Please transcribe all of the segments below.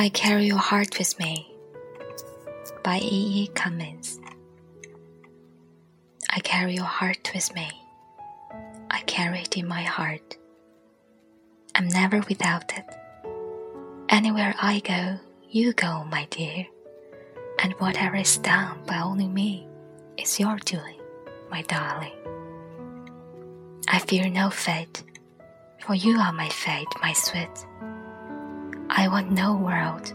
I Carry Your Heart with Me by E. E. Cummings. I carry your heart with me. I carry it in my heart. I'm never without it. Anywhere I go, you go, my dear. And whatever is done by only me is your doing, my darling. I fear no fate, for you are my fate, my sweet. I want no world,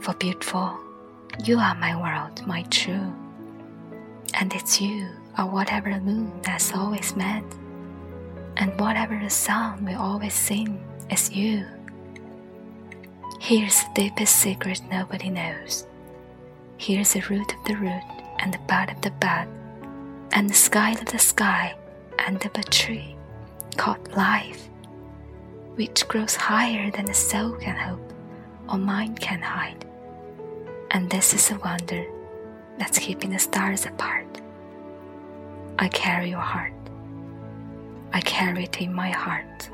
for beautiful, you are my world, my true. And it's you, or whatever the moon has always met. and whatever the sun will always sing, is you. Here's the deepest secret nobody knows. Here's the root of the root, and the bud of the bud, and the sky of the sky, and of a tree called life, which grows higher than a soul can hope or mind can hide. And this is a wonder that's keeping the stars apart. I carry your heart. I carry it in my heart.